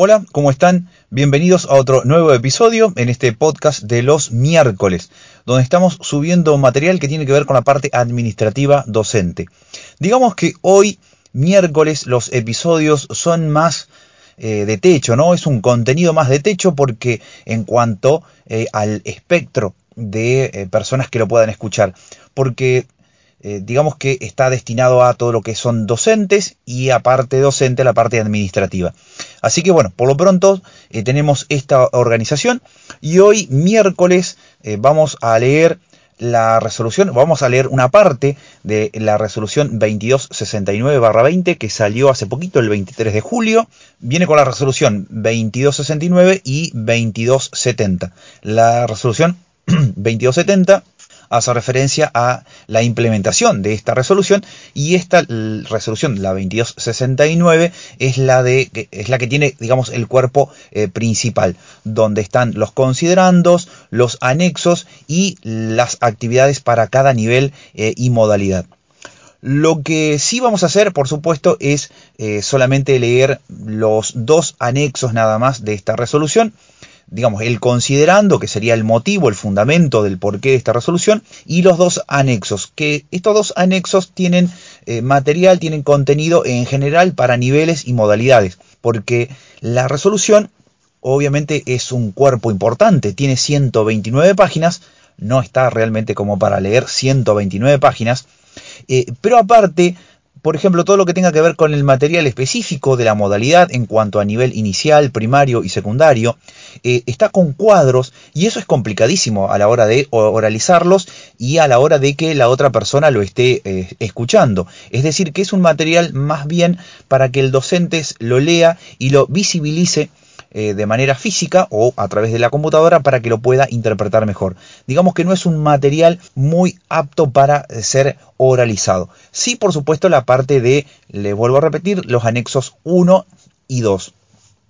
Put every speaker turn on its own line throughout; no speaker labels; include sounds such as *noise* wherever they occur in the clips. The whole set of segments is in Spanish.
Hola, ¿cómo están? Bienvenidos a otro nuevo episodio en este podcast de los miércoles, donde estamos subiendo material que tiene que ver con la parte administrativa docente. Digamos que hoy, miércoles, los episodios son más eh, de techo, ¿no? Es un contenido más de techo porque en cuanto eh, al espectro de eh, personas que lo puedan escuchar, porque eh, digamos que está destinado a todo lo que son docentes y aparte docente la parte administrativa. Así que bueno, por lo pronto eh, tenemos esta organización y hoy miércoles eh, vamos a leer la resolución, vamos a leer una parte de la resolución 2269-20 que salió hace poquito, el 23 de julio. Viene con la resolución 2269 y 2270. La resolución *clears throat* 2270 hace referencia a la implementación de esta resolución y esta resolución, la 2269, es la, de, es la que tiene, digamos, el cuerpo eh, principal, donde están los considerandos, los anexos y las actividades para cada nivel eh, y modalidad. Lo que sí vamos a hacer, por supuesto, es eh, solamente leer los dos anexos nada más de esta resolución digamos, el considerando, que sería el motivo, el fundamento del porqué de esta resolución, y los dos anexos, que estos dos anexos tienen eh, material, tienen contenido en general para niveles y modalidades, porque la resolución obviamente es un cuerpo importante, tiene 129 páginas, no está realmente como para leer 129 páginas, eh, pero aparte por ejemplo, todo lo que tenga que ver con el material específico de la modalidad en cuanto a nivel inicial, primario y secundario, eh, está con cuadros y eso es complicadísimo a la hora de oralizarlos y a la hora de que la otra persona lo esté eh, escuchando. Es decir, que es un material más bien para que el docente lo lea y lo visibilice eh, de manera física o a través de la computadora para que lo pueda interpretar mejor. Digamos que no es un material muy apto para ser oralizado. Sí, por supuesto, la parte de, le vuelvo a repetir, los anexos 1 y 2.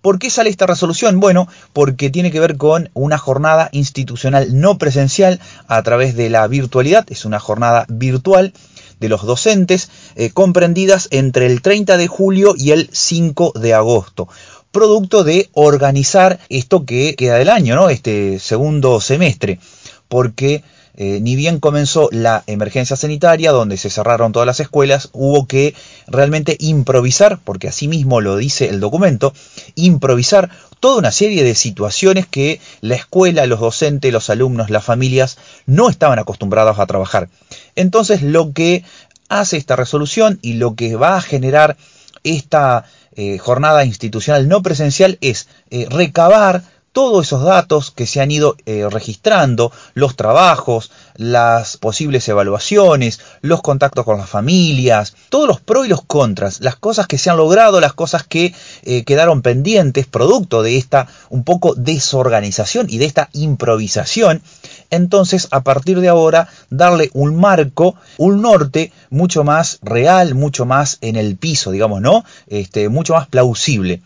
¿Por qué sale esta resolución? Bueno, porque tiene que ver con una jornada institucional no presencial a través de la virtualidad. Es una jornada virtual de los docentes eh, comprendidas entre el 30 de julio y el 5 de agosto producto de organizar esto que queda del año, ¿no? Este segundo semestre, porque eh, ni bien comenzó la emergencia sanitaria, donde se cerraron todas las escuelas, hubo que realmente improvisar, porque así mismo lo dice el documento, improvisar toda una serie de situaciones que la escuela, los docentes, los alumnos, las familias no estaban acostumbrados a trabajar. Entonces lo que hace esta resolución y lo que va a generar esta eh, jornada institucional no presencial es eh, recabar todos esos datos que se han ido eh, registrando, los trabajos, las posibles evaluaciones, los contactos con las familias, todos los pros y los contras, las cosas que se han logrado, las cosas que quedaron pendientes, producto de esta un poco desorganización y de esta improvisación entonces a partir de ahora darle un marco, un norte mucho más real, mucho más en el piso, digamos, ¿no? Este, mucho más plausible.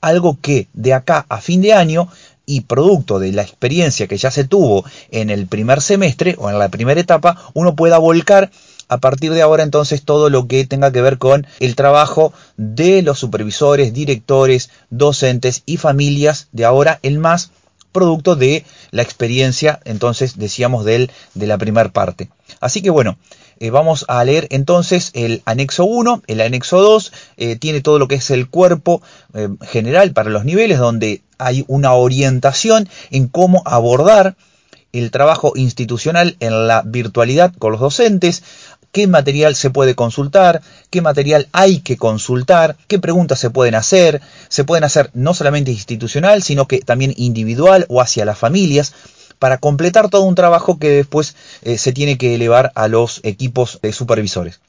Algo que de acá a fin de año y producto de la experiencia que ya se tuvo en el primer semestre o en la primera etapa, uno pueda volcar a partir de ahora entonces todo lo que tenga que ver con el trabajo de los supervisores, directores, docentes y familias de ahora en más producto de la experiencia, entonces decíamos de, él, de la primera parte. Así que bueno, eh, vamos a leer entonces el anexo 1, el anexo 2, eh, tiene todo lo que es el cuerpo eh, general para los niveles, donde hay una orientación en cómo abordar el trabajo institucional en la virtualidad con los docentes, qué material se puede consultar, qué material hay que consultar, qué preguntas se pueden hacer, se pueden hacer no solamente institucional, sino que también individual o hacia las familias, para completar todo un trabajo que después eh, se tiene que elevar a los equipos de supervisores.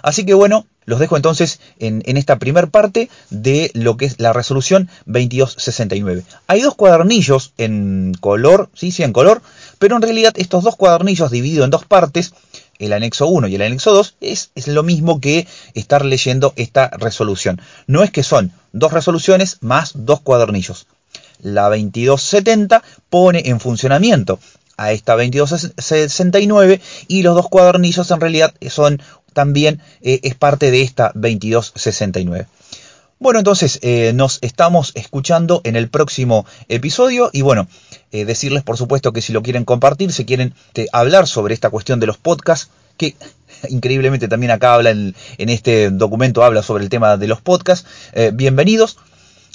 Así que bueno, los dejo entonces en, esta primera parte de lo que es la resolución 2269. Hay dos cuadernillos en color, sí, sí, en color, pero en realidad estos dos cuadernillos divididos en dos partes el anexo 1 y el anexo 2 es, es, lo mismo que estar leyendo esta resolución. No es que son dos resoluciones más dos cuadernillos. La 2270 pone en funcionamiento a esta 2269 y los dos cuadernillos en realidad son también eh, es parte de esta 2269. Bueno, entonces eh, nos estamos escuchando en el próximo episodio y bueno, eh, decirles por supuesto que si lo quieren compartir, si quieren eh, hablar sobre esta cuestión de los podcasts, que *laughs* increíblemente también acá habla en, este documento, habla sobre el tema de los podcasts, bienvenidos.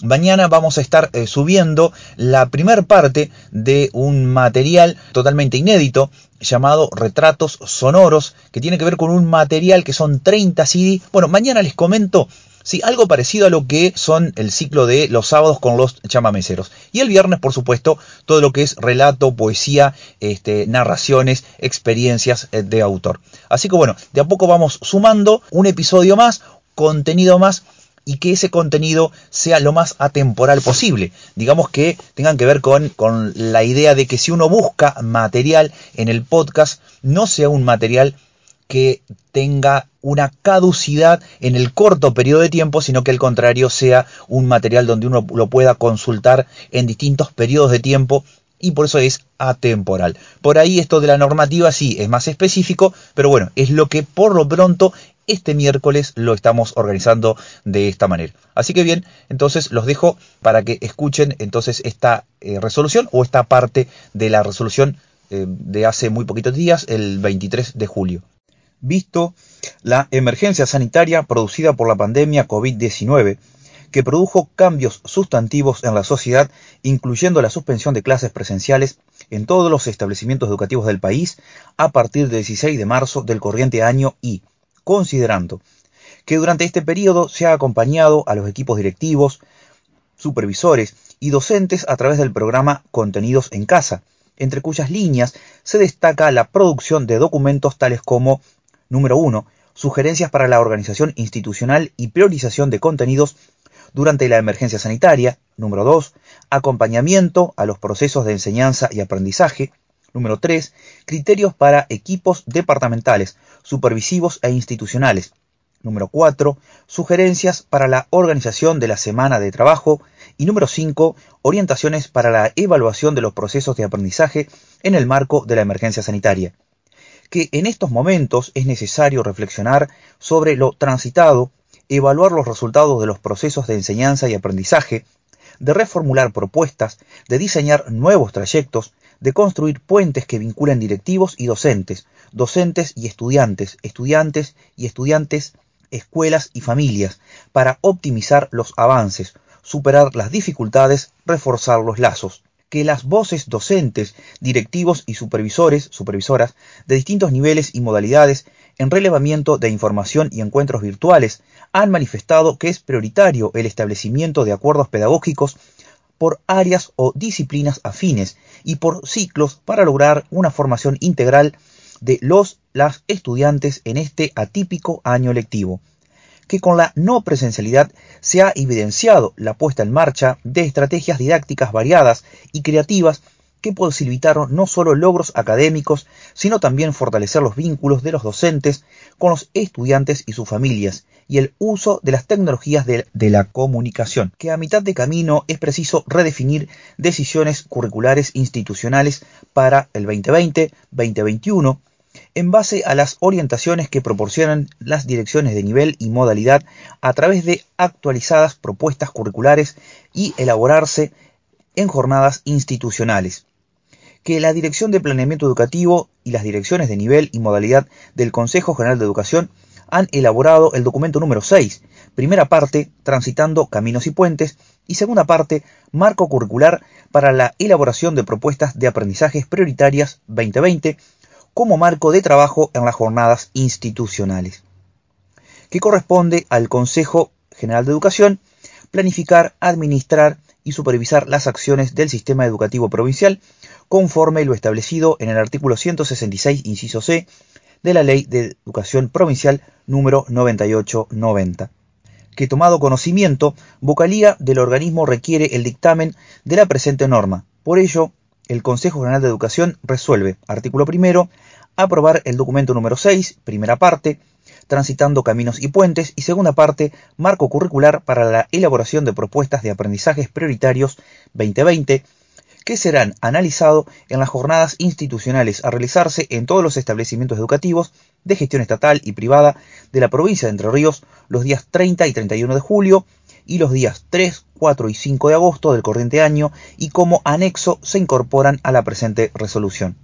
Mañana vamos a estar subiendo la primera parte de un material totalmente inédito llamado Retratos Sonoros, que tiene que ver con un material que son 30 CD. Bueno, mañana les comento Sí, algo parecido a lo que son el ciclo de los sábados con los chamameceros. Y el viernes, por supuesto, todo lo que es relato, poesía, este, narraciones, experiencias eh, de autor. Así que bueno, de a poco vamos sumando un episodio más, contenido más y que ese contenido sea lo más atemporal posible. Digamos que tengan que ver con, con, la idea de que si uno busca material en el podcast, no sea un material que tenga una caducidad en el corto periodo de tiempo, sino que al contrario sea un material donde uno lo pueda consultar en distintos periodos de tiempo y por eso es atemporal. Por ahí esto de la normativa sí es más específico, pero bueno, es lo que por lo pronto este miércoles lo estamos organizando de esta manera. Así que bien, entonces los dejo para que escuchen entonces esta eh, resolución o esta parte de la resolución eh, de hace muy poquitos días, el 23 de julio visto la emergencia sanitaria producida por la pandemia COVID-19, que produjo cambios sustantivos en la sociedad, incluyendo la suspensión de clases presenciales en todos los establecimientos educativos del país a partir del 16 de marzo del corriente año y, considerando que durante este periodo se ha acompañado a los equipos directivos, supervisores y docentes a través del programa Contenidos en Casa, entre cuyas líneas se destaca la producción de documentos tales como Número 1. Sugerencias para la organización institucional y priorización de contenidos durante la emergencia sanitaria. Número 2. Acompañamiento a los procesos de enseñanza y aprendizaje. Número 3. Criterios para equipos departamentales, supervisivos e institucionales. Número 4. Sugerencias para la organización de la semana de trabajo. Y número 5. Orientaciones para la evaluación de los procesos de aprendizaje en el marco de la emergencia sanitaria que en estos momentos es necesario reflexionar sobre lo transitado, evaluar los resultados de los procesos de enseñanza y aprendizaje, de reformular propuestas, de diseñar nuevos trayectos, de construir puentes que vinculen directivos y docentes, docentes y estudiantes, estudiantes y estudiantes, escuelas y familias, para optimizar los avances, superar las dificultades, reforzar los lazos que las voces docentes, directivos y supervisores, supervisoras de distintos niveles y modalidades en relevamiento de información y encuentros virtuales han manifestado que es prioritario el establecimiento de acuerdos pedagógicos por áreas o disciplinas afines y por ciclos para lograr una formación integral de los las estudiantes en este atípico año lectivo que con la no presencialidad se ha evidenciado la puesta en marcha de estrategias didácticas variadas y creativas que posibilitaron no solo logros académicos, sino también fortalecer los vínculos de los docentes con los estudiantes y sus familias, y el uso de las tecnologías de, la comunicación, que a mitad de camino es preciso redefinir decisiones curriculares institucionales para el 2020, 2021, en base a las orientaciones que proporcionan las direcciones de nivel y modalidad a través de actualizadas propuestas curriculares y elaborarse en jornadas institucionales. Que la Dirección de Planeamiento Educativo y las direcciones de nivel y modalidad del Consejo General de Educación han elaborado el documento número 6, primera parte, Transitando Caminos y Puentes, y segunda parte, Marco Curricular para la elaboración de propuestas de aprendizajes prioritarias 2020 como marco de trabajo en las jornadas institucionales, que corresponde al Consejo General de Educación planificar, administrar y supervisar las acciones del sistema educativo provincial conforme lo establecido en el artículo 166, inciso C, de la Ley de Educación Provincial número 9890 que tomado conocimiento, vocalía del organismo requiere el dictamen de la presente norma. Por ello, el Consejo General de Educación resuelve, artículo primero, aprobar el documento número 6, primera parte, Transitando Caminos y Puentes, y segunda parte, Marco Curricular para la elaboración de propuestas de aprendizajes prioritarios 2020, que serán analizados en las jornadas institucionales a realizarse en todos los establecimientos educativos de gestión estatal y privada de la provincia de Entre Ríos los días 30 y 31 de julio y los días 3, 4 y 5 de agosto del corriente año y como anexo se incorporan a la presente resolución.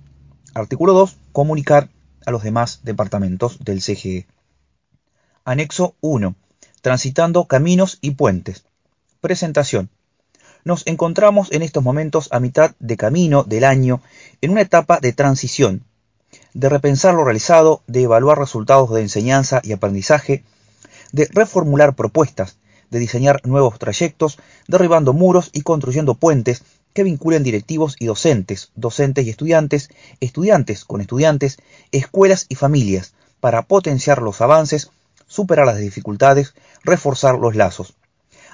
Artículo 2. Comunicar a los demás departamentos del CGE. Anexo 1. Transitando caminos y puentes. Presentación. Nos encontramos en estos momentos a mitad de camino del año en una etapa de transición, de repensar lo realizado, de evaluar resultados de enseñanza y aprendizaje, de reformular propuestas, de diseñar nuevos trayectos, derribando muros y construyendo puentes que vinculen directivos y docentes, docentes y estudiantes, estudiantes con estudiantes, escuelas y familias, para potenciar los avances, superar las dificultades, reforzar los lazos.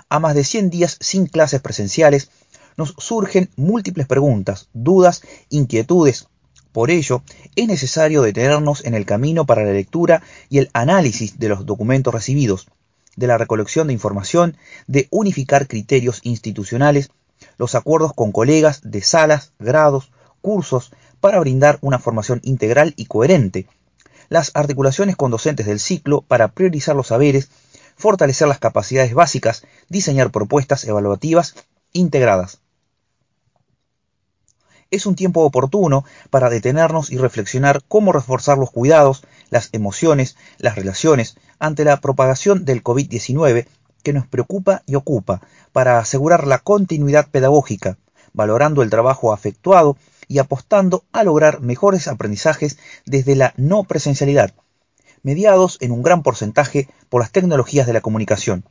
A más de 100 días sin clases presenciales, nos surgen múltiples preguntas, dudas, inquietudes. Por ello, es necesario detenernos en el camino para la lectura y el análisis de los documentos recibidos, de la recolección de información, de unificar criterios institucionales, los acuerdos con colegas de salas, grados, cursos, para brindar una formación integral y coherente, las articulaciones con docentes del ciclo para priorizar los saberes, fortalecer las capacidades básicas, diseñar propuestas evaluativas integradas. Es un tiempo oportuno para detenernos y reflexionar cómo reforzar los cuidados, las emociones, las relaciones ante la propagación del COVID-19 que nos preocupa y ocupa para asegurar la continuidad pedagógica, valorando el trabajo afectuado y apostando a lograr mejores aprendizajes desde la no presencialidad, mediados en un gran porcentaje por las tecnologías de la comunicación.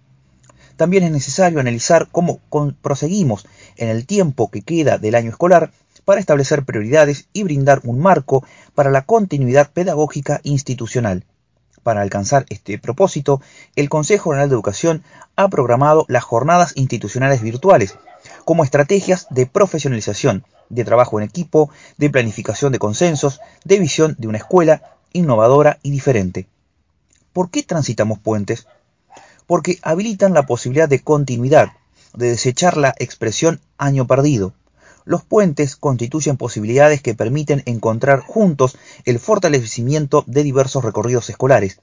También es necesario analizar cómo proseguimos en el tiempo que queda del año escolar para establecer prioridades y brindar un marco para la continuidad pedagógica institucional. Para alcanzar este propósito, el Consejo General de Educación ha programado las jornadas institucionales virtuales como estrategias de profesionalización, de trabajo en equipo, de planificación de consensos, de visión de una escuela innovadora y diferente. ¿Por qué transitamos puentes? Porque habilitan la posibilidad de continuidad, de desechar la expresión año perdido, los puentes constituyen posibilidades que permiten encontrar juntos el fortalecimiento de diversos recorridos escolares,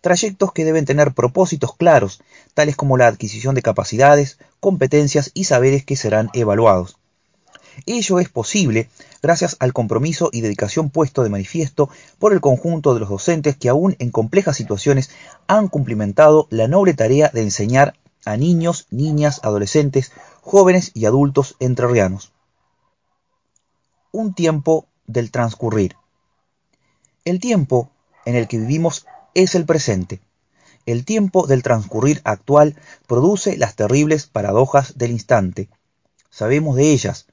trayectos que deben tener propósitos claros, tales como la adquisición de capacidades, competencias y saberes que serán evaluados. Ello es posible gracias al compromiso y dedicación puesto de manifiesto por el conjunto de los docentes que aún en complejas situaciones han cumplimentado la noble tarea de enseñar a niños, niñas, adolescentes, jóvenes y adultos entrerrianos un tiempo del transcurrir. El tiempo en el que vivimos es el presente. El tiempo del transcurrir actual produce las terribles paradojas del instante. Sabemos de ellas,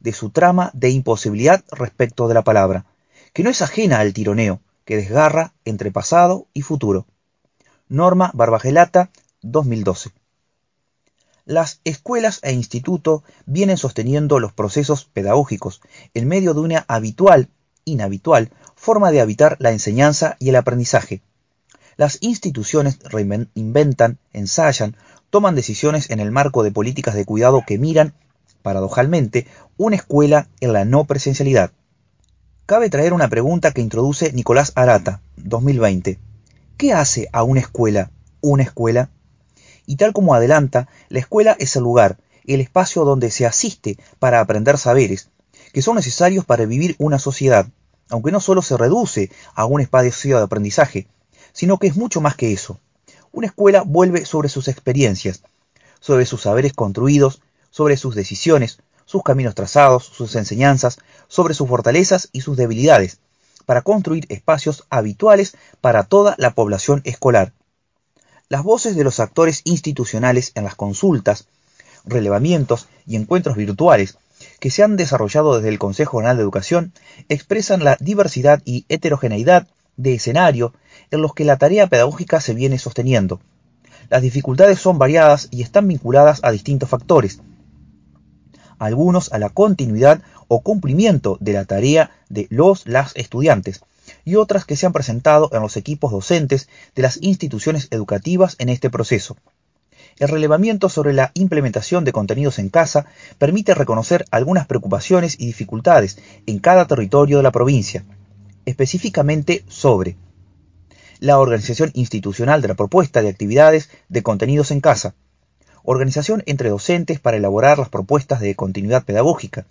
de su trama de imposibilidad respecto de la palabra, que no es ajena al tironeo, que desgarra entre pasado y futuro. Norma Barbagelata, 2012. Las escuelas e institutos vienen sosteniendo los procesos pedagógicos en medio de una habitual, inhabitual, forma de habitar la enseñanza y el aprendizaje. Las instituciones reinventan, ensayan, toman decisiones en el marco de políticas de cuidado que miran, paradojalmente, una escuela en la no presencialidad. Cabe traer una pregunta que introduce Nicolás Arata, 2020. ¿Qué hace a una escuela una escuela? Y tal como adelanta, la escuela es el lugar, el espacio donde se asiste para aprender saberes, que son necesarios para vivir una sociedad, aunque no solo se reduce a un espacio de aprendizaje, sino que es mucho más que eso. Una escuela vuelve sobre sus experiencias, sobre sus saberes construidos, sobre sus decisiones, sus caminos trazados, sus enseñanzas, sobre sus fortalezas y sus debilidades, para construir espacios habituales para toda la población escolar, las voces de los actores institucionales en las consultas, relevamientos y encuentros virtuales que se han desarrollado desde el Consejo General de Educación expresan la diversidad y heterogeneidad de escenario en los que la tarea pedagógica se viene sosteniendo. Las dificultades son variadas y están vinculadas a distintos factores, algunos a la continuidad o cumplimiento de la tarea de los las estudiantes, y otras que se han presentado en los equipos docentes de las instituciones educativas en este proceso. El relevamiento sobre la implementación de contenidos en casa permite reconocer algunas preocupaciones y dificultades en cada territorio de la provincia, específicamente sobre la organización institucional de la propuesta de actividades de contenidos en casa, organización entre docentes para elaborar las propuestas de continuidad pedagógica,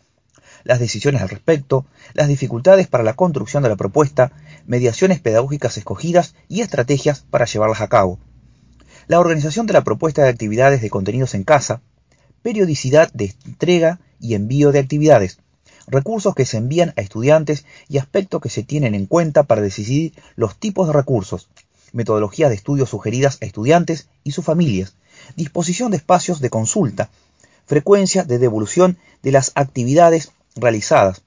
las decisiones al respecto, las dificultades para la construcción de la propuesta, mediaciones pedagógicas escogidas y estrategias para llevarlas a cabo. La organización de la propuesta de actividades de contenidos en casa, periodicidad de entrega y envío de actividades, recursos que se envían a estudiantes y aspectos que se tienen en cuenta para decidir los tipos de recursos, metodologías de estudio sugeridas a estudiantes y sus familias, disposición de espacios de consulta, frecuencia de devolución de las actividades realizadas,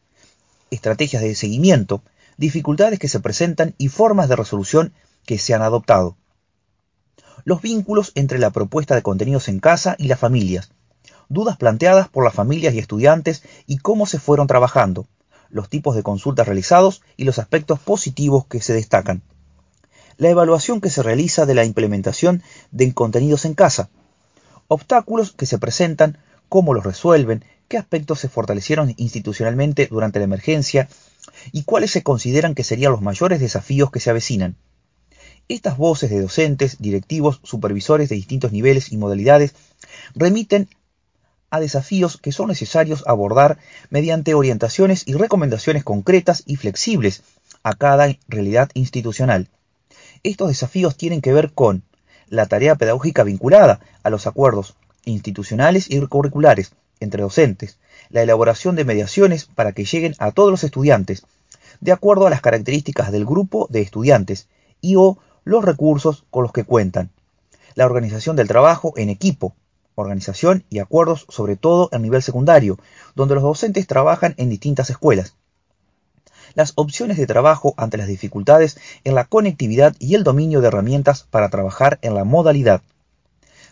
estrategias de seguimiento, dificultades que se presentan y formas de resolución que se han adoptado. Los vínculos entre la propuesta de contenidos en casa y las familias, dudas planteadas por las familias y estudiantes y cómo se fueron trabajando, los tipos de consultas realizados y los aspectos positivos que se destacan. La evaluación que se realiza de la implementación de contenidos en casa, obstáculos que se presentan, cómo los resuelven, qué aspectos se fortalecieron institucionalmente durante la emergencia y cuáles se consideran que serían los mayores desafíos que se avecinan. Estas voces de docentes, directivos, supervisores de distintos niveles y modalidades remiten a desafíos que son necesarios abordar mediante orientaciones y recomendaciones concretas y flexibles a cada realidad institucional. Estos desafíos tienen que ver con la tarea pedagógica vinculada a los acuerdos institucionales y curriculares entre docentes, la elaboración de mediaciones para que lleguen a todos los estudiantes, de acuerdo a las características del grupo de estudiantes y o los recursos con los que cuentan, la organización del trabajo en equipo, organización y acuerdos sobre todo a nivel secundario, donde los docentes trabajan en distintas escuelas. Las opciones de trabajo ante las dificultades en la conectividad y el dominio de herramientas para trabajar en la modalidad.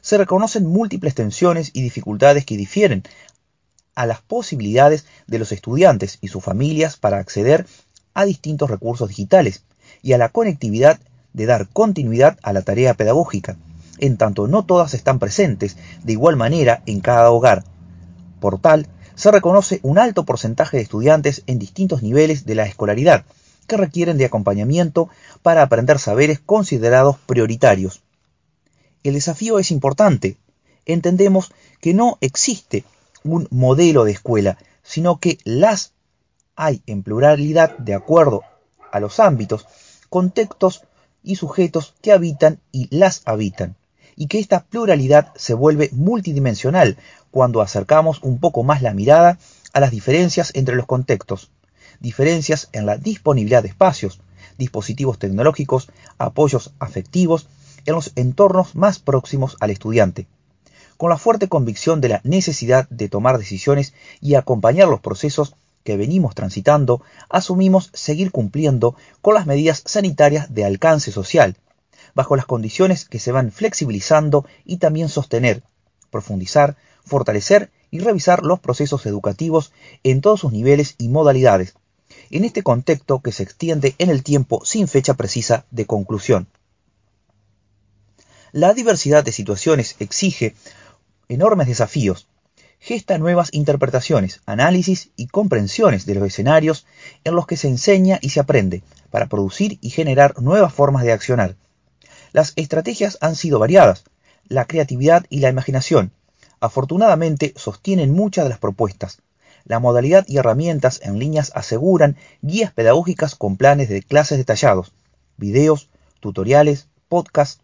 Se reconocen múltiples tensiones y dificultades que difieren a las posibilidades de los estudiantes y sus familias para acceder a distintos recursos digitales y a la conectividad de dar continuidad a la tarea pedagógica en tanto no todas están presentes de igual manera en cada hogar. Por tal, se reconoce un alto porcentaje de estudiantes en distintos niveles de la escolaridad que requieren de acompañamiento para aprender saberes considerados prioritarios. El desafío es importante. Entendemos que no existe un modelo de escuela, sino que las hay en pluralidad de acuerdo a los ámbitos, contextos y sujetos que habitan y las habitan y que esta pluralidad se vuelve multidimensional cuando acercamos un poco más la mirada a las diferencias entre los contextos, diferencias en la disponibilidad de espacios, dispositivos tecnológicos, apoyos afectivos en los entornos más próximos al estudiante, con la fuerte convicción de la necesidad de tomar decisiones y acompañar los procesos que venimos transitando, asumimos seguir cumpliendo con las medidas sanitarias de alcance social, bajo las condiciones que se van flexibilizando y también sostener, profundizar, fortalecer y revisar los procesos educativos en todos sus niveles y modalidades, en este contexto que se extiende en el tiempo sin fecha precisa de conclusión. La diversidad de situaciones exige enormes desafíos, gesta nuevas interpretaciones, análisis y comprensiones de los escenarios en los que se enseña y se aprende, para producir y generar nuevas formas de accionar. Las estrategias han sido variadas, la creatividad y la imaginación. Afortunadamente sostienen muchas de las propuestas. La modalidad y herramientas en líneas aseguran guías pedagógicas con planes de clases detallados, videos, tutoriales, podcasts.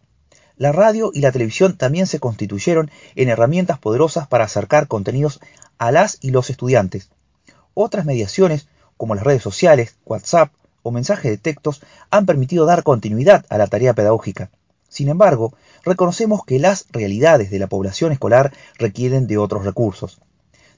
La radio y la televisión también se constituyeron en herramientas poderosas para acercar contenidos a las y los estudiantes. Otras mediaciones, como las redes sociales, WhatsApp o mensajes de textos, han permitido dar continuidad a la tarea pedagógica. Sin embargo, reconocemos que las realidades de la población escolar requieren de otros recursos.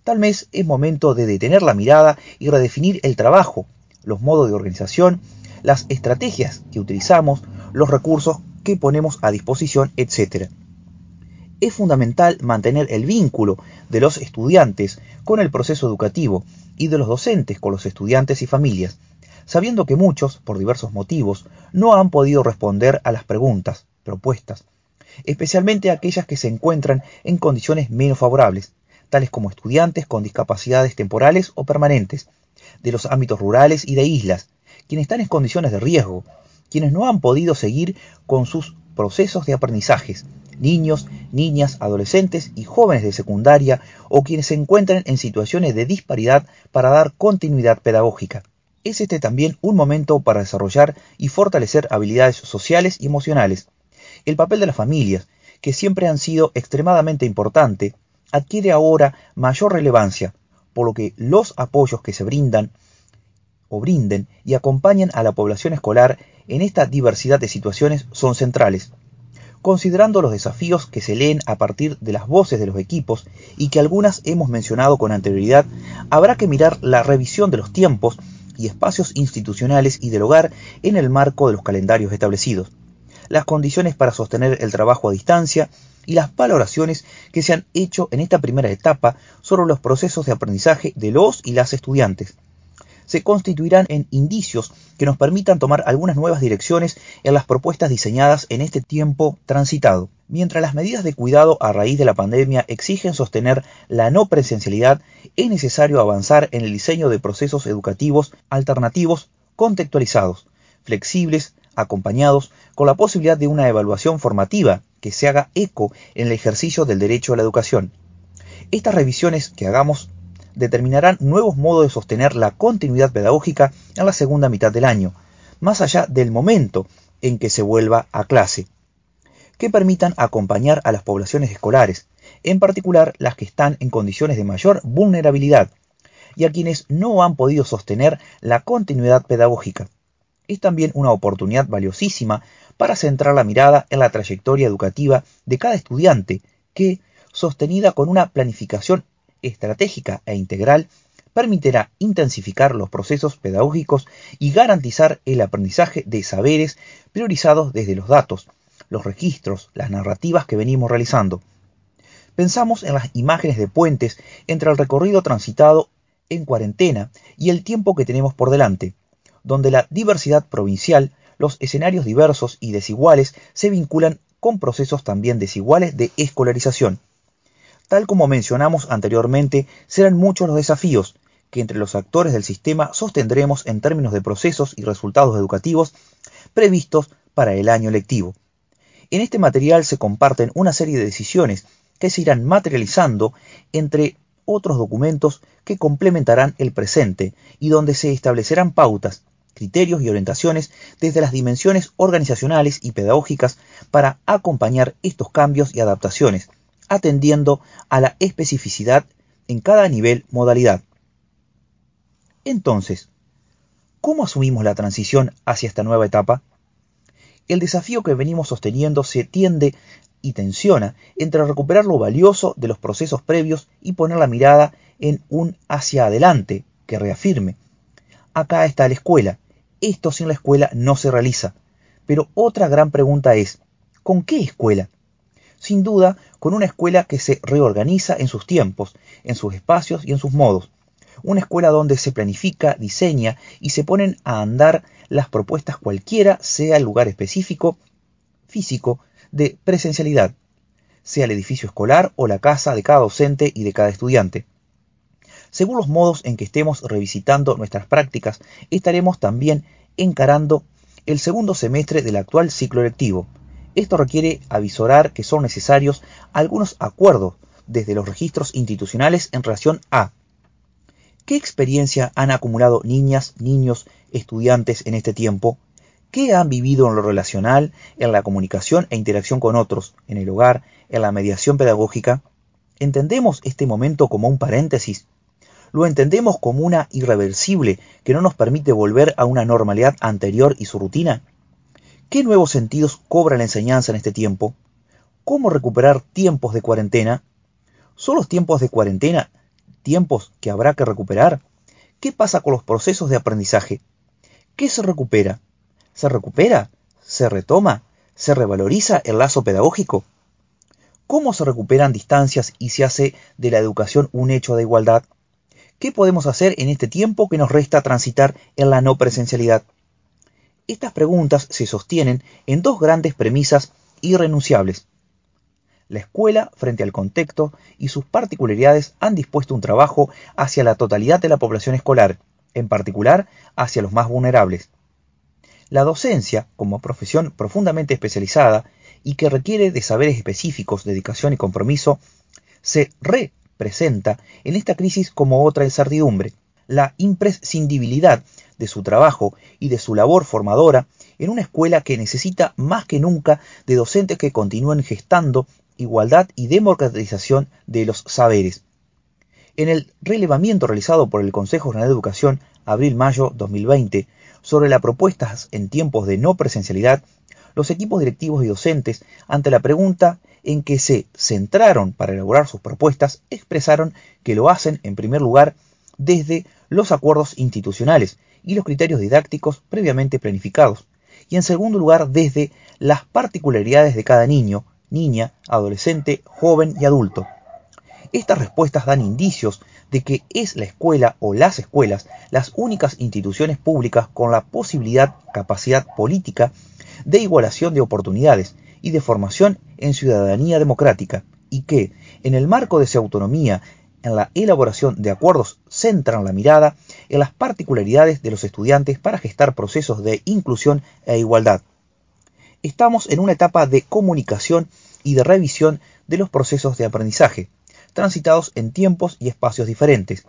Tal vez es momento de detener la mirada y redefinir el trabajo, los modos de organización, las estrategias que utilizamos, los recursos que ponemos a disposición, etc. Es fundamental mantener el vínculo de los estudiantes con el proceso educativo y de los docentes con los estudiantes y familias, sabiendo que muchos, por diversos motivos, no han podido responder a las preguntas, propuestas, especialmente aquellas que se encuentran en condiciones menos favorables, tales como estudiantes con discapacidades temporales o permanentes, de los ámbitos rurales y de islas, quienes están en condiciones de riesgo, quienes no han podido seguir con sus procesos de aprendizajes, niños, niñas, adolescentes y jóvenes de secundaria o quienes se encuentren en situaciones de disparidad para dar continuidad pedagógica. Es este también un momento para desarrollar y fortalecer habilidades sociales y emocionales. El papel de las familias, que siempre han sido extremadamente importante, adquiere ahora mayor relevancia, por lo que los apoyos que se brindan o brinden y acompañan a la población escolar en esta diversidad de situaciones son centrales. Considerando los desafíos que se leen a partir de las voces de los equipos y que algunas hemos mencionado con anterioridad, habrá que mirar la revisión de los tiempos y espacios institucionales y del hogar en el marco de los calendarios establecidos, las condiciones para sostener el trabajo a distancia y las valoraciones que se han hecho en esta primera etapa sobre los procesos de aprendizaje de los y las estudiantes, se constituirán en indicios que nos permitan tomar algunas nuevas direcciones en las propuestas diseñadas en este tiempo transitado. Mientras las medidas de cuidado a raíz de la pandemia exigen sostener la no presencialidad, es necesario avanzar en el diseño de procesos educativos alternativos contextualizados, flexibles, acompañados con la posibilidad de una evaluación formativa que se haga eco en el ejercicio del derecho a la educación. Estas revisiones que hagamos determinarán nuevos modos de sostener la continuidad pedagógica en la segunda mitad del año, más allá del momento en que se vuelva a clase, que permitan acompañar a las poblaciones escolares, en particular las que están en condiciones de mayor vulnerabilidad, y a quienes no han podido sostener la continuidad pedagógica. Es también una oportunidad valiosísima para centrar la mirada en la trayectoria educativa de cada estudiante que, sostenida con una planificación estratégica e integral permitirá intensificar los procesos pedagógicos y garantizar el aprendizaje de saberes priorizados desde los datos, los registros, las narrativas que venimos realizando. Pensamos en las imágenes de puentes entre el recorrido transitado en cuarentena y el tiempo que tenemos por delante, donde la diversidad provincial, los escenarios diversos y desiguales se vinculan con procesos también desiguales de escolarización. Tal como mencionamos anteriormente, serán muchos los desafíos que entre los actores del sistema sostendremos en términos de procesos y resultados educativos previstos para el año lectivo. En este material se comparten una serie de decisiones que se irán materializando entre otros documentos que complementarán el presente y donde se establecerán pautas, criterios y orientaciones desde las dimensiones organizacionales y pedagógicas para acompañar estos cambios y adaptaciones atendiendo a la especificidad en cada nivel modalidad. Entonces, ¿cómo asumimos la transición hacia esta nueva etapa? El desafío que venimos sosteniendo se tiende y tensiona entre recuperar lo valioso de los procesos previos y poner la mirada en un hacia adelante que reafirme. Acá está la escuela. Esto sin la escuela no se realiza. Pero otra gran pregunta es, ¿con qué escuela? Sin duda con una escuela que se reorganiza en sus tiempos, en sus espacios y en sus modos. Una escuela donde se planifica, diseña y se ponen a andar las propuestas cualquiera sea el lugar específico, físico, de presencialidad, sea el edificio escolar o la casa de cada docente y de cada estudiante. Según los modos en que estemos revisitando nuestras prácticas, estaremos también encarando el segundo semestre del actual ciclo lectivo, esto requiere avisorar que son necesarios algunos acuerdos desde los registros institucionales en relación a ¿Qué experiencia han acumulado niñas, niños, estudiantes en este tiempo? ¿Qué han vivido en lo relacional, en la comunicación e interacción con otros, en el hogar, en la mediación pedagógica? ¿Entendemos este momento como un paréntesis? ¿Lo entendemos como una irreversible que no nos permite volver a una normalidad anterior y su rutina? ¿Qué nuevos sentidos cobra la enseñanza en este tiempo? ¿Cómo recuperar tiempos de cuarentena? ¿Son los tiempos de cuarentena tiempos que habrá que recuperar? ¿Qué pasa con los procesos de aprendizaje? ¿Qué se recupera? ¿Se recupera? ¿Se retoma? ¿Se revaloriza el lazo pedagógico? ¿Cómo se recuperan distancias y se hace de la educación un hecho de igualdad? ¿Qué podemos hacer en este tiempo que nos resta transitar en la no presencialidad? Estas preguntas se sostienen en dos grandes premisas irrenunciables. La escuela, frente al contexto y sus particularidades, han dispuesto un trabajo hacia la totalidad de la población escolar, en particular hacia los más vulnerables. La docencia, como profesión profundamente especializada y que requiere de saberes específicos, dedicación y compromiso, se representa en esta crisis como otra incertidumbre, la imprescindibilidad de su trabajo y de su labor formadora en una escuela que necesita más que nunca de docentes que continúen gestando igualdad y democratización de los saberes. En el relevamiento realizado por el Consejo General de Educación abril-mayo 2020 sobre las propuestas en tiempos de no presencialidad, los equipos directivos y docentes, ante la pregunta en que se centraron para elaborar sus propuestas, expresaron que lo hacen, en primer lugar, desde los acuerdos institucionales y los criterios didácticos previamente planificados, y en segundo lugar, desde las particularidades de cada niño, niña, adolescente, joven y adulto. Estas respuestas dan indicios de que es la escuela o las escuelas las únicas instituciones públicas con la posibilidad, capacidad política de igualación de oportunidades y de formación en ciudadanía democrática, y que, en el marco de su autonomía en la elaboración de acuerdos, centran la mirada en las particularidades de los estudiantes para gestar procesos de inclusión e igualdad. Estamos en una etapa de comunicación y de revisión de los procesos de aprendizaje, transitados en tiempos y espacios diferentes,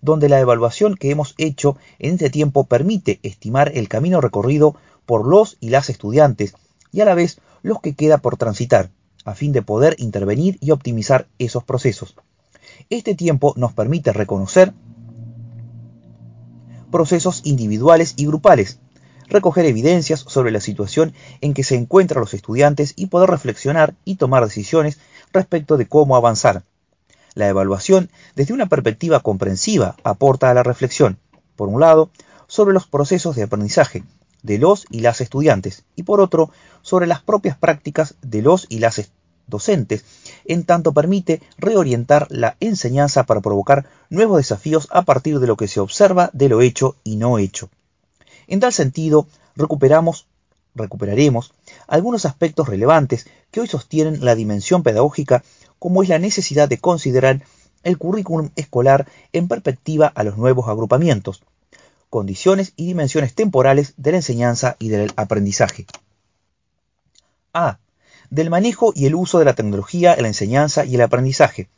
donde la evaluación que hemos hecho en este tiempo permite estimar el camino recorrido por los y las estudiantes y a la vez los que queda por transitar, a fin de poder intervenir y optimizar esos procesos. Este tiempo nos permite reconocer procesos individuales y grupales, recoger evidencias sobre la situación en que se encuentran los estudiantes y poder reflexionar y tomar decisiones respecto de cómo avanzar. La evaluación, desde una perspectiva comprensiva, aporta a la reflexión, por un lado, sobre los procesos de aprendizaje de los y las estudiantes, y por otro, sobre las propias prácticas de los y las docentes, en tanto permite reorientar la enseñanza para provocar nuevos desafíos a partir de lo que se observa de lo hecho y no hecho. En tal sentido, recuperamos, recuperaremos algunos aspectos relevantes que hoy sostienen la dimensión pedagógica como es la necesidad de considerar el currículum escolar en perspectiva a los nuevos agrupamientos, condiciones y dimensiones temporales de la enseñanza y del aprendizaje. A. Del manejo y el uso de la tecnología en la enseñanza y el aprendizaje.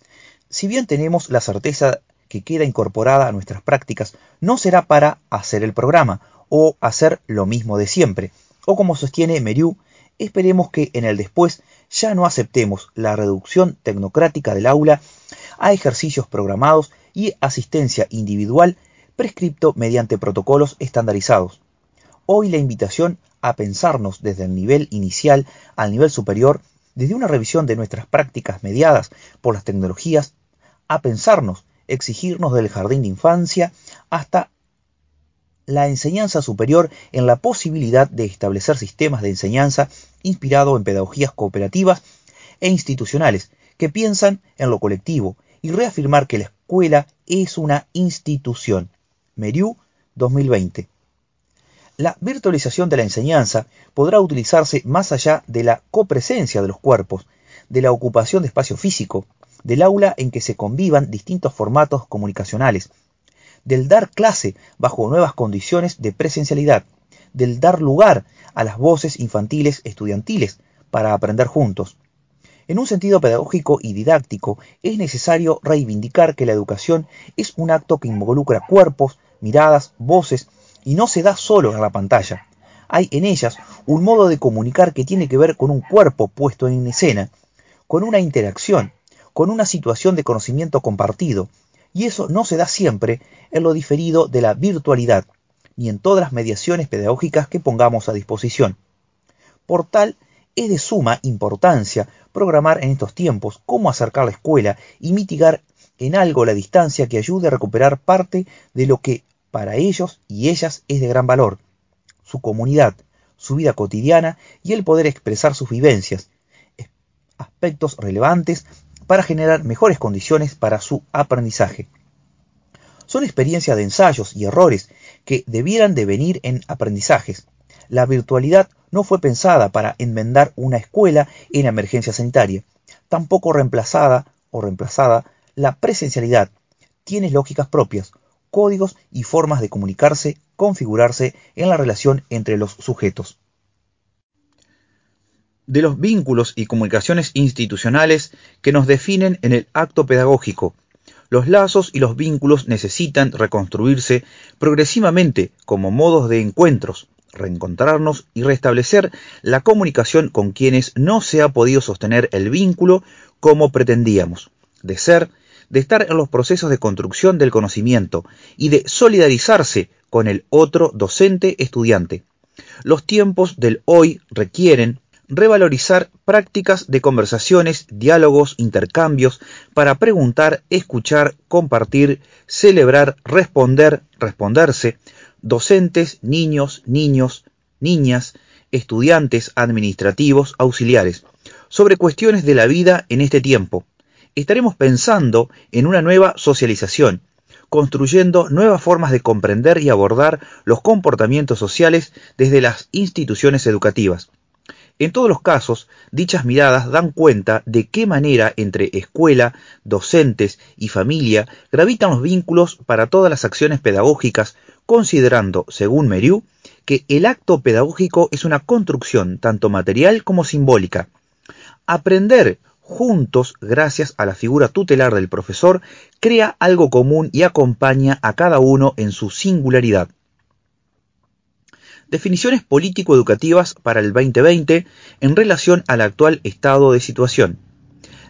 Si bien tenemos la certeza que queda incorporada a nuestras prácticas, no será para hacer el programa o hacer lo mismo de siempre, o como sostiene Meriu, esperemos que en el después ya no aceptemos la reducción tecnocrática del aula a ejercicios programados y asistencia individual prescripto mediante protocolos estandarizados. Hoy la invitación a pensarnos desde el nivel inicial al nivel superior, desde una revisión de nuestras prácticas mediadas por las tecnologías, a pensarnos, exigirnos del jardín de infancia hasta la enseñanza superior en la posibilidad de establecer sistemas de enseñanza inspirado en pedagogías cooperativas e institucionales que piensan en lo colectivo y reafirmar que la escuela es una institución. Meriu 2020. La virtualización de la enseñanza podrá utilizarse más allá de la copresencia de los cuerpos, de la ocupación de espacio físico, del aula en que se convivan distintos formatos comunicacionales, del dar clase bajo nuevas condiciones de presencialidad, del dar lugar a las voces infantiles estudiantiles para aprender juntos. En un sentido pedagógico y didáctico, es necesario reivindicar que la educación es un acto que involucra cuerpos, miradas, voces, y no se da solo en la pantalla. Hay en ellas un modo de comunicar que tiene que ver con un cuerpo puesto en escena, con una interacción, con una situación de conocimiento compartido, y eso no se da siempre en lo diferido de la virtualidad, ni en todas las mediaciones pedagógicas que pongamos a disposición. Por tal, es de suma importancia programar en estos tiempos cómo acercar la escuela y mitigar en algo la distancia que ayude a recuperar parte de lo que para ellos y ellas es de gran valor, su comunidad, su vida cotidiana y el poder expresar sus vivencias, aspectos relevantes para generar mejores condiciones para su aprendizaje. Son experiencias de ensayos y errores que debieran de venir en aprendizajes. La virtualidad no fue pensada para enmendar una escuela en emergencia sanitaria, tampoco reemplazada o reemplazada la presencialidad. Tiene lógicas propias, códigos y formas de comunicarse, configurarse en la relación entre los sujetos. de los vínculos y comunicaciones institucionales que nos definen en el acto pedagógico. Los lazos y los vínculos necesitan reconstruirse progresivamente como modos de encuentros, reencontrarnos y restablecer la comunicación con quienes no se ha podido sostener el vínculo como pretendíamos, de ser, de estar en los procesos de construcción del conocimiento y de solidarizarse con el otro docente estudiante. Los tiempos del hoy requieren revalorizar prácticas de conversaciones, diálogos, intercambios, para preguntar, escuchar, compartir, celebrar, responder, responderse, docentes, niños, niños, niñas, estudiantes, administrativos, auxiliares, sobre cuestiones de la vida en este tiempo. Estaremos pensando en una nueva socialización, construyendo nuevas formas de comprender y abordar los comportamientos sociales desde las instituciones educativas. En todos los casos, dichas miradas dan cuenta de qué manera entre escuela, docentes y familia gravitan los vínculos para todas las acciones pedagógicas, considerando, según Meriu, que el acto pedagógico es una construcción tanto material como simbólica. Aprender juntos, gracias a la figura tutelar del profesor, crea algo común y acompaña a cada uno en su singularidad. Definiciones político-educativas para el 2020 en relación al actual estado de situación.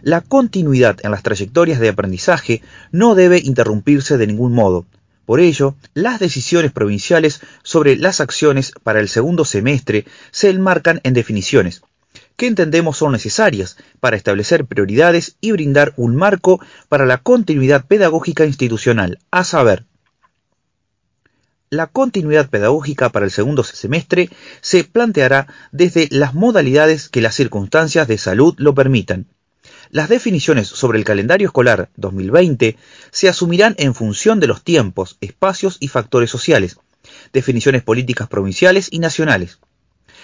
La continuidad en las trayectorias de aprendizaje no debe interrumpirse de ningún modo. Por ello, las decisiones provinciales sobre las acciones para el segundo semestre se enmarcan en definiciones, que entendemos son necesarias para establecer prioridades y brindar un marco para la continuidad pedagógica institucional, a saber, la continuidad pedagógica para el segundo semestre se planteará desde las modalidades que las circunstancias de salud lo permitan. Las definiciones sobre el calendario escolar 2020 se asumirán en función de los tiempos, espacios y factores sociales, definiciones políticas provinciales y nacionales.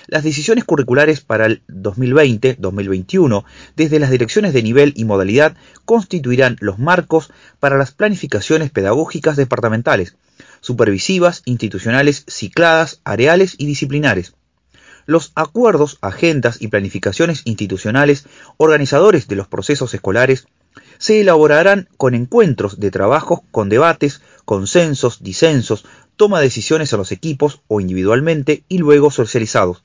Las decisiones curriculares para el 2020-2021 desde las direcciones de nivel y modalidad constituirán los marcos para las planificaciones pedagógicas departamentales, supervisivas, institucionales, cicladas, areales y disciplinares. Los acuerdos, agendas y planificaciones institucionales organizadores de los procesos escolares se elaborarán con encuentros de trabajo, con debates, consensos, disensos, toma de decisiones a los equipos o individualmente y luego socializados.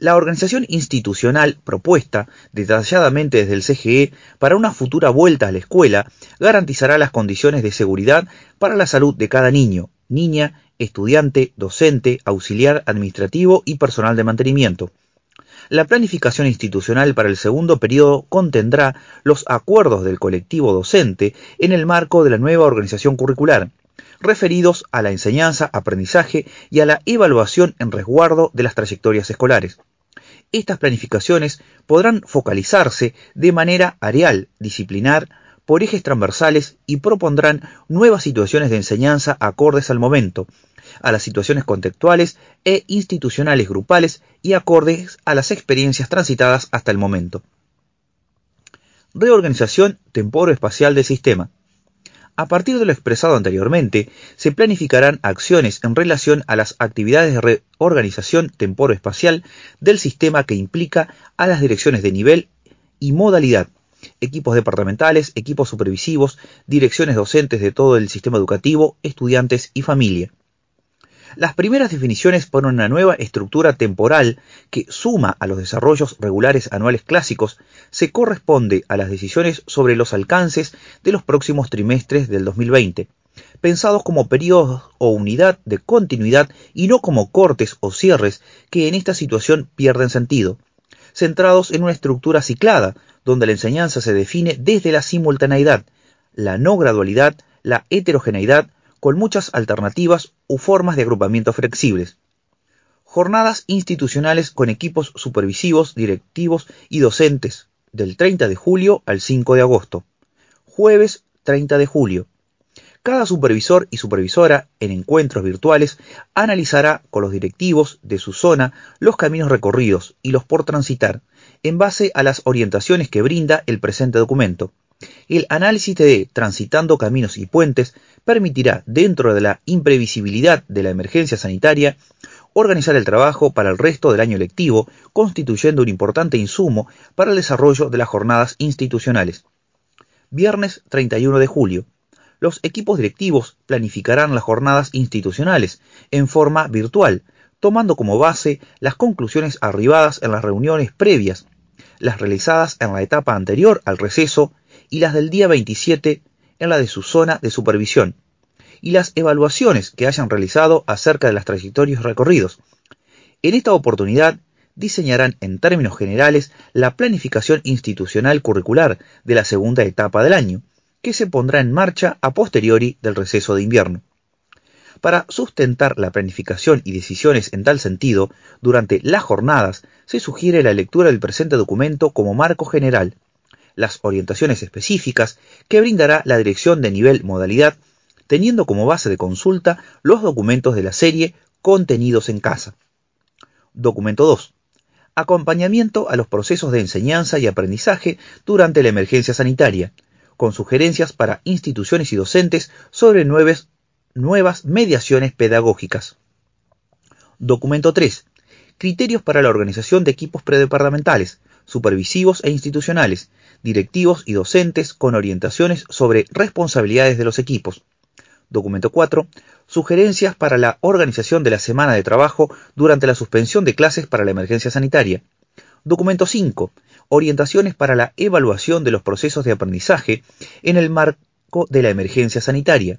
La organización institucional propuesta detalladamente desde el CGE para una futura vuelta a la escuela garantizará las condiciones de seguridad para la salud de cada niño, niña, estudiante, docente, auxiliar administrativo y personal de mantenimiento. La planificación institucional para el segundo periodo contendrá los acuerdos del colectivo docente en el marco de la nueva organización curricular, referidos a la enseñanza, aprendizaje y a la evaluación en resguardo de las trayectorias escolares. Estas planificaciones podrán focalizarse de manera areal, disciplinar, por ejes transversales y propondrán nuevas situaciones de enseñanza acordes al momento, a las situaciones contextuales e institucionales grupales y acordes a las experiencias transitadas hasta el momento. Reorganización temporo-espacial del sistema. A partir de lo expresado anteriormente, se planificarán acciones en relación a las actividades de reorganización temporo-espacial del sistema que implica a las direcciones de nivel y modalidad, equipos departamentales, equipos supervisivos, direcciones docentes de todo el sistema educativo, estudiantes y familia. Las primeras definiciones ponen una nueva estructura temporal que suma a los desarrollos regulares anuales clásicos, se corresponde a las decisiones sobre los alcances de los próximos trimestres del 2020, pensados como periodos o unidad de continuidad y no como cortes o cierres que en esta situación pierden sentido, centrados en una estructura ciclada, donde la enseñanza se define desde la simultaneidad, la no gradualidad, la heterogeneidad, con muchas alternativas u formas de agrupamiento flexibles. Jornadas institucionales con equipos supervisivos, directivos y docentes del 30 de julio al 5 de agosto. Jueves 30 de julio. Cada supervisor y supervisora en encuentros virtuales analizará con los directivos de su zona los caminos recorridos y los por transitar, en base a las orientaciones que brinda el presente documento. El análisis de Transitando Caminos y Puentes permitirá, dentro de la imprevisibilidad de la emergencia sanitaria, organizar el trabajo para el resto del año lectivo, constituyendo un importante insumo para el desarrollo de las jornadas institucionales. Viernes 31 de julio. Los equipos directivos planificarán las jornadas institucionales en forma virtual, tomando como base las conclusiones arribadas en las reuniones previas, las realizadas en la etapa anterior al receso y las del día 27 en la de su zona de supervisión y las evaluaciones que hayan realizado acerca de las trayectorias recorridos. En esta oportunidad diseñarán en términos generales la planificación institucional curricular de la segunda etapa del año, que se pondrá en marcha a posteriori del receso de invierno. Para sustentar la planificación y decisiones en tal sentido, durante las jornadas se sugiere la lectura del presente documento como marco general, las orientaciones específicas que brindará la dirección de nivel modalidad teniendo como base de consulta los documentos de la serie contenidos en casa. Documento 2. Acompañamiento a los procesos de enseñanza y aprendizaje durante la emergencia sanitaria, con sugerencias para instituciones y docentes sobre nuevas, nuevas mediaciones pedagógicas. Documento 3. Criterios para la organización de equipos predepartamentales, supervisivos e institucionales, directivos y docentes con orientaciones sobre responsabilidades de los equipos. Documento 4. Sugerencias para la organización de la semana de trabajo durante la suspensión de clases para la emergencia sanitaria. Documento 5. Orientaciones para la evaluación de los procesos de aprendizaje en el marco de la emergencia sanitaria.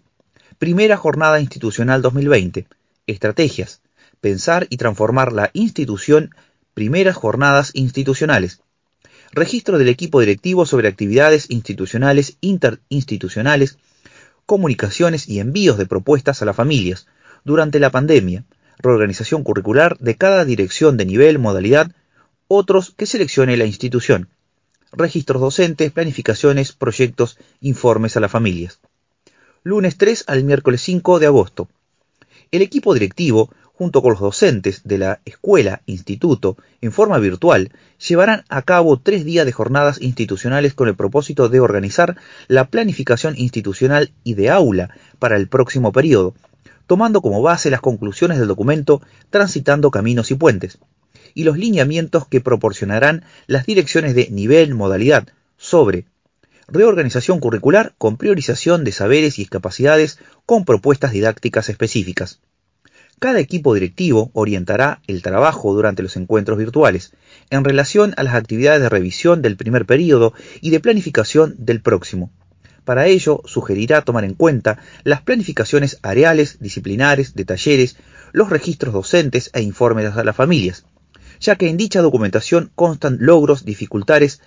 Primera jornada institucional 2020. Estrategias. Pensar y transformar la institución. Primeras jornadas institucionales. Registro del equipo directivo sobre actividades institucionales, interinstitucionales, comunicaciones y envíos de propuestas a las familias durante la pandemia, reorganización curricular de cada dirección de nivel, modalidad, otros que seleccione la institución, registros docentes, planificaciones, proyectos, informes a las familias. Lunes 3 al miércoles 5 de agosto. El equipo directivo junto con los docentes de la escuela, instituto, en forma virtual, llevarán a cabo tres días de jornadas institucionales con el propósito de organizar la planificación institucional y de aula para el próximo periodo, tomando como base las conclusiones del documento Transitando Caminos y Puentes, y los lineamientos que proporcionarán las direcciones de nivel, modalidad, sobre reorganización curricular con priorización de saberes y capacidades con propuestas didácticas específicas. Cada equipo directivo orientará el trabajo durante los encuentros virtuales en relación a las actividades de revisión del primer periodo y de planificación del próximo. Para ello, sugerirá tomar en cuenta las planificaciones areales, disciplinares, de talleres, los registros docentes e informes a las familias, ya que en dicha documentación constan logros, dificultades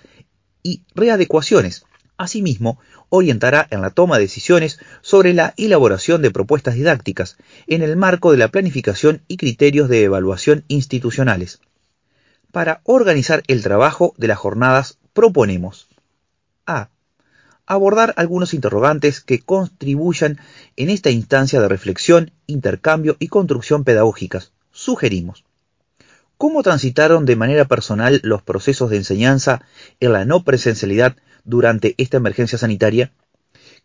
y readecuaciones. Asimismo, orientará en la toma de decisiones sobre la elaboración de propuestas didácticas en el marco de la planificación y criterios de evaluación institucionales. Para organizar el trabajo de las jornadas proponemos a. Abordar algunos interrogantes que contribuyan en esta instancia de reflexión, intercambio y construcción pedagógicas. Sugerimos. ¿Cómo transitaron de manera personal los procesos de enseñanza en la no presencialidad durante esta emergencia sanitaria?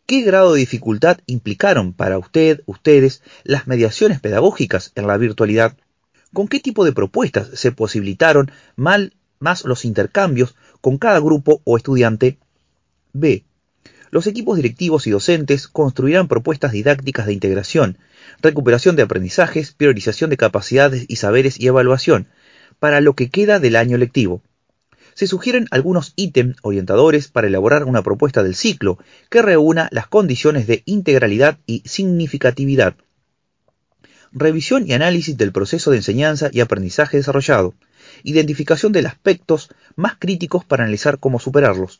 ¿Qué grado de dificultad implicaron para usted, ustedes, las mediaciones pedagógicas en la virtualidad? ¿Con qué tipo de propuestas se posibilitaron más los intercambios con cada grupo o estudiante? B. Los equipos directivos y docentes construirán propuestas didácticas de integración, recuperación de aprendizajes, priorización de capacidades y saberes y evaluación para lo que queda del año lectivo se sugieren algunos ítems orientadores para elaborar una propuesta del ciclo que reúna las condiciones de integralidad y significatividad. Revisión y análisis del proceso de enseñanza y aprendizaje desarrollado. Identificación de los aspectos más críticos para analizar cómo superarlos.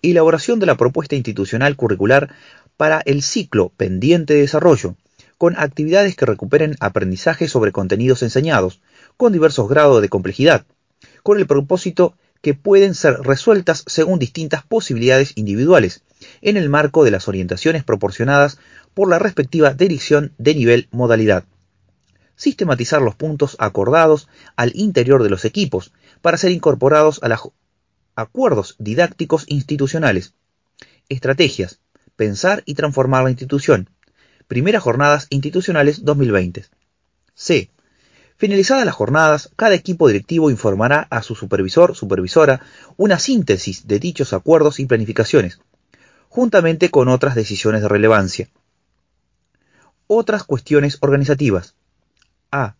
Elaboración de la propuesta institucional curricular para el ciclo pendiente de desarrollo, con actividades que recuperen aprendizaje sobre contenidos enseñados, con diversos grados de complejidad, con el propósito que pueden ser resueltas según distintas posibilidades individuales, en el marco de las orientaciones proporcionadas por la respectiva dirección de nivel modalidad. Sistematizar los puntos acordados al interior de los equipos para ser incorporados a los acuerdos didácticos institucionales. Estrategias. Pensar y transformar la institución. Primeras jornadas institucionales 2020. C. Finalizadas las jornadas, cada equipo directivo informará a su supervisor, supervisora, una síntesis de dichos acuerdos y planificaciones, juntamente con otras decisiones de relevancia. Otras cuestiones organizativas. A.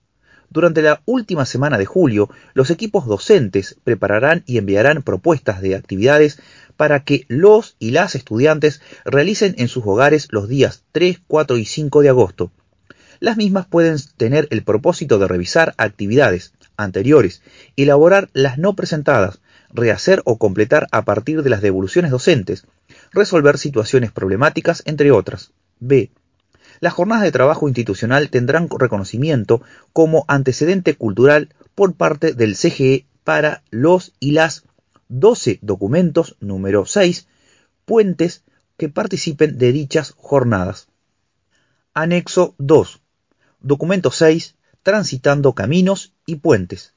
Durante la última semana de julio, los equipos docentes prepararán y enviarán propuestas de actividades para que los y las estudiantes realicen en sus hogares los días 3, 4 y 5 de agosto. Las mismas pueden tener el propósito de revisar actividades anteriores, elaborar las no presentadas, rehacer o completar a partir de las devoluciones docentes, resolver situaciones problemáticas, entre otras. B. Las jornadas de trabajo institucional tendrán reconocimiento como antecedente cultural por parte del CGE para los y las 12 documentos número 6 puentes que participen de dichas jornadas. Anexo 2. Documento 6. Transitando caminos y puentes.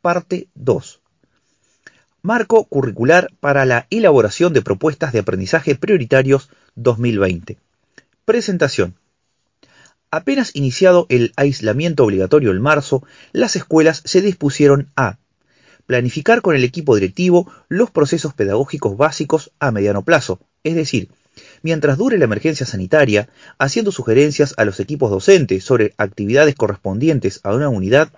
Parte 2. Marco curricular para la elaboración de propuestas de aprendizaje prioritarios 2020. Presentación. Apenas iniciado el aislamiento obligatorio en marzo, las escuelas se dispusieron a planificar con el equipo directivo los procesos pedagógicos básicos a mediano plazo, es decir, mientras dure la emergencia sanitaria, haciendo sugerencias a los equipos docentes sobre actividades correspondientes a una unidad,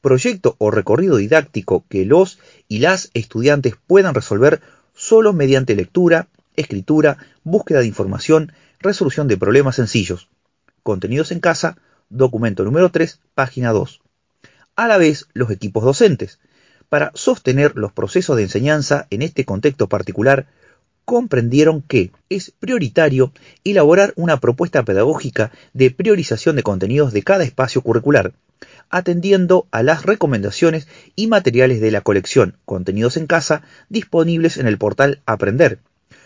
proyecto o recorrido didáctico que los y las estudiantes puedan resolver solo mediante lectura, escritura, búsqueda de información, resolución de problemas sencillos. Contenidos en casa, documento número 3, página 2. A la vez, los equipos docentes, para sostener los procesos de enseñanza en este contexto particular, comprendieron que es prioritario elaborar una propuesta pedagógica de priorización de contenidos de cada espacio curricular, atendiendo a las recomendaciones y materiales de la colección Contenidos en Casa disponibles en el portal Aprender,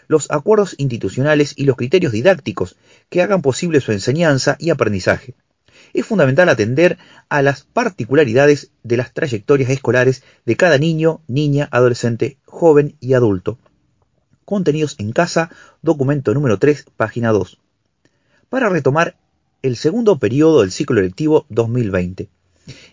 los acuerdos institucionales y los criterios didácticos que hagan posible su enseñanza y aprendizaje. Es fundamental atender a las particularidades de las trayectorias escolares de cada niño, niña, adolescente, joven y adulto Contenidos en casa, documento número 3, página 2. Para retomar el segundo periodo del ciclo lectivo 2020.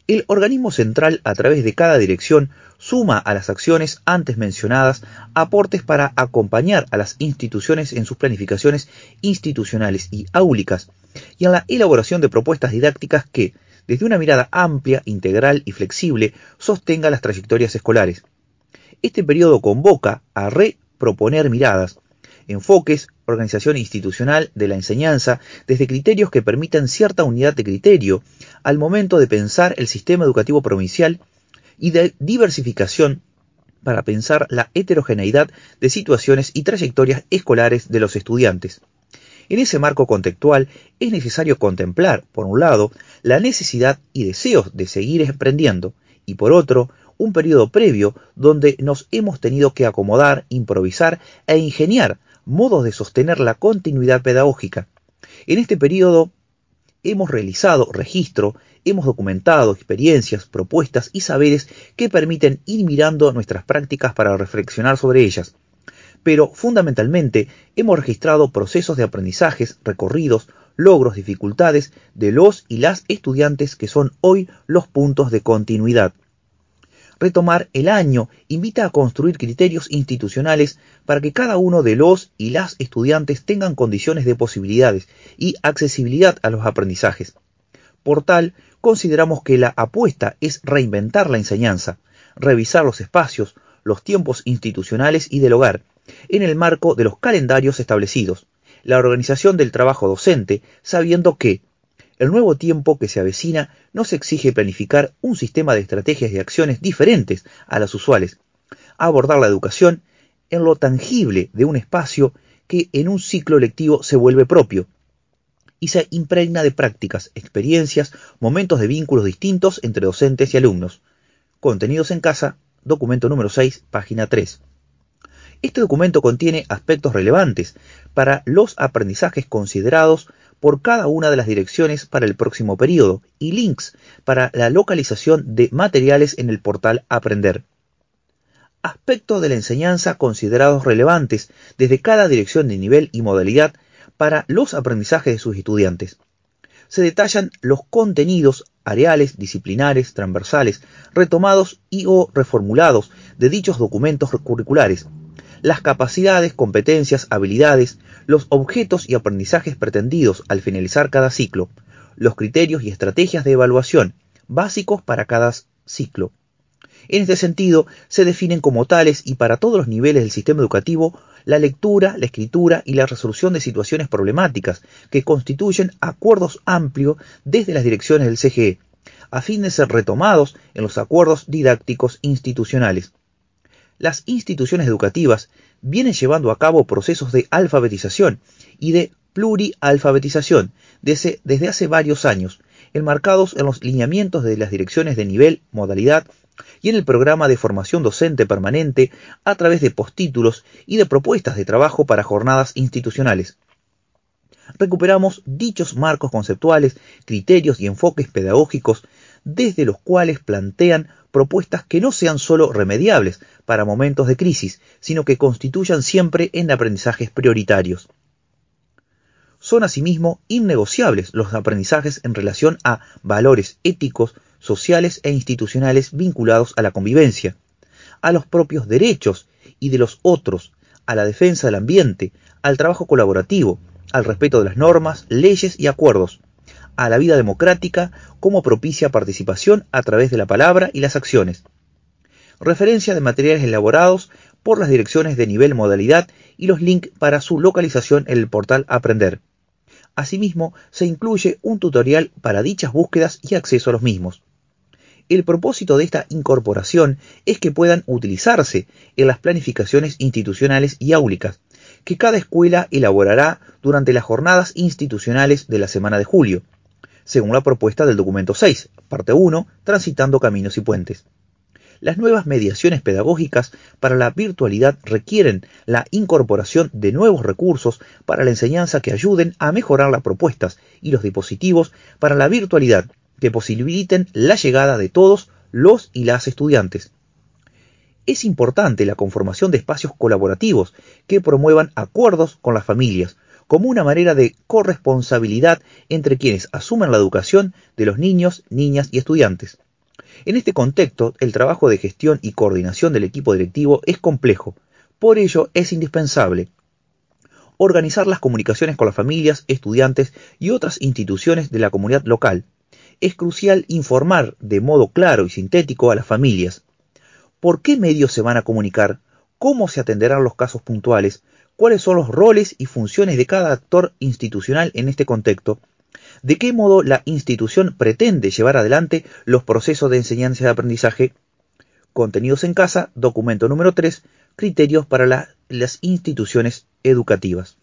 El organismo central, a través de cada dirección, suma a las acciones antes mencionadas aportes para acompañar a las instituciones en sus planificaciones institucionales y áulicas y en la elaboración de propuestas didácticas que, desde una mirada amplia, integral y flexible, sostenga las trayectorias escolares. Este periodo convoca a re proponer miradas, enfoques, organización institucional de la enseñanza, desde criterios que permitan cierta unidad de criterio al momento de pensar el sistema educativo provincial y de diversificación para pensar la heterogeneidad de situaciones y trayectorias escolares de los estudiantes. En ese marco contextual es necesario contemplar, por un lado, la necesidad y deseos de seguir aprendiendo, y por otro, un periodo previo donde nos hemos tenido que acomodar, improvisar e ingeniar modos de sostener la continuidad pedagógica. En este periodo hemos realizado registro, hemos documentado experiencias, propuestas y saberes que permiten ir mirando nuestras prácticas para reflexionar sobre ellas. Pero fundamentalmente hemos registrado procesos de aprendizajes, recorridos, logros, dificultades de los y las estudiantes que son hoy los puntos de continuidad retomar el año invita a construir criterios institucionales para que cada uno de los y las estudiantes tengan condiciones de posibilidades y accesibilidad a los aprendizajes. Por tal, consideramos que la apuesta es reinventar la enseñanza, revisar los espacios, los tiempos institucionales y del hogar, en el marco de los calendarios establecidos, la organización del trabajo docente, sabiendo que, el nuevo tiempo que se avecina nos exige planificar un sistema de estrategias y acciones diferentes a las usuales, abordar la educación en lo tangible de un espacio que en un ciclo lectivo se vuelve propio y se impregna de prácticas, experiencias, momentos de vínculos distintos entre docentes y alumnos. Contenidos en casa, documento número 6, página 3. Este documento contiene aspectos relevantes para los aprendizajes considerados por cada una de las direcciones para el próximo periodo y links para la localización de materiales en el portal Aprender. Aspectos de la enseñanza considerados relevantes desde cada dirección de nivel y modalidad para los aprendizajes de sus estudiantes. Se detallan los contenidos areales, disciplinares, transversales, retomados y o reformulados de dichos documentos curriculares, las capacidades, competencias, habilidades, los objetos y aprendizajes pretendidos al finalizar cada ciclo, los criterios y estrategias de evaluación básicos para cada ciclo. En este sentido, se definen como tales y para todos los niveles del sistema educativo la lectura, la escritura y la resolución de situaciones problemáticas que constituyen acuerdos amplios desde las direcciones del CGE, a fin de ser retomados en los acuerdos didácticos institucionales. Las instituciones educativas vienen llevando a cabo procesos de alfabetización y de plurialfabetización desde, hace varios años, enmarcados en los lineamientos de las direcciones de nivel, modalidad y en el programa de formación docente permanente a través de postítulos y de propuestas de trabajo para jornadas institucionales. Recuperamos dichos marcos conceptuales, criterios y enfoques pedagógicos desde los cuales plantean propuestas que no sean sólo remediables para momentos de crisis, sino que constituyan siempre en aprendizajes prioritarios. Son asimismo innegociables los aprendizajes en relación a valores éticos, sociales e institucionales vinculados a la convivencia, a los propios derechos y de los otros, a la defensa del ambiente, al trabajo colaborativo, al respeto de las normas, leyes y acuerdos, a la vida democrática como propicia participación a través de la palabra y las acciones. Referencia de materiales elaborados por las direcciones de nivel modalidad y los links para su localización en el portal Aprender. Asimismo, se incluye un tutorial para dichas búsquedas y acceso a los mismos. El propósito de esta incorporación es que puedan utilizarse en las planificaciones institucionales y áulicas, que cada escuela elaborará durante las jornadas institucionales de la semana de julio, según la propuesta del documento 6, parte 1, Transitando Caminos y Puentes. Las nuevas mediaciones pedagógicas para la virtualidad requieren la incorporación de nuevos recursos para la enseñanza que ayuden a mejorar las propuestas y los dispositivos para la virtualidad que posibiliten la llegada de todos los y las estudiantes. Es importante la conformación de espacios colaborativos que promuevan acuerdos con las familias, como una manera de corresponsabilidad entre quienes asumen la educación de los niños, niñas y estudiantes. En este contexto, el trabajo de gestión y coordinación del equipo directivo es complejo, por ello es indispensable organizar las comunicaciones con las familias, estudiantes y otras instituciones de la comunidad local, es crucial informar de modo claro y sintético a las familias. Por qué medios se van a comunicar, cómo se atenderán los casos puntuales, cuáles son los roles y funciones de cada actor institucional en este contexto, de qué modo la institución pretende llevar adelante los procesos de enseñanza y aprendizaje, contenidos en casa, documento número 3, criterios para las instituciones educativas.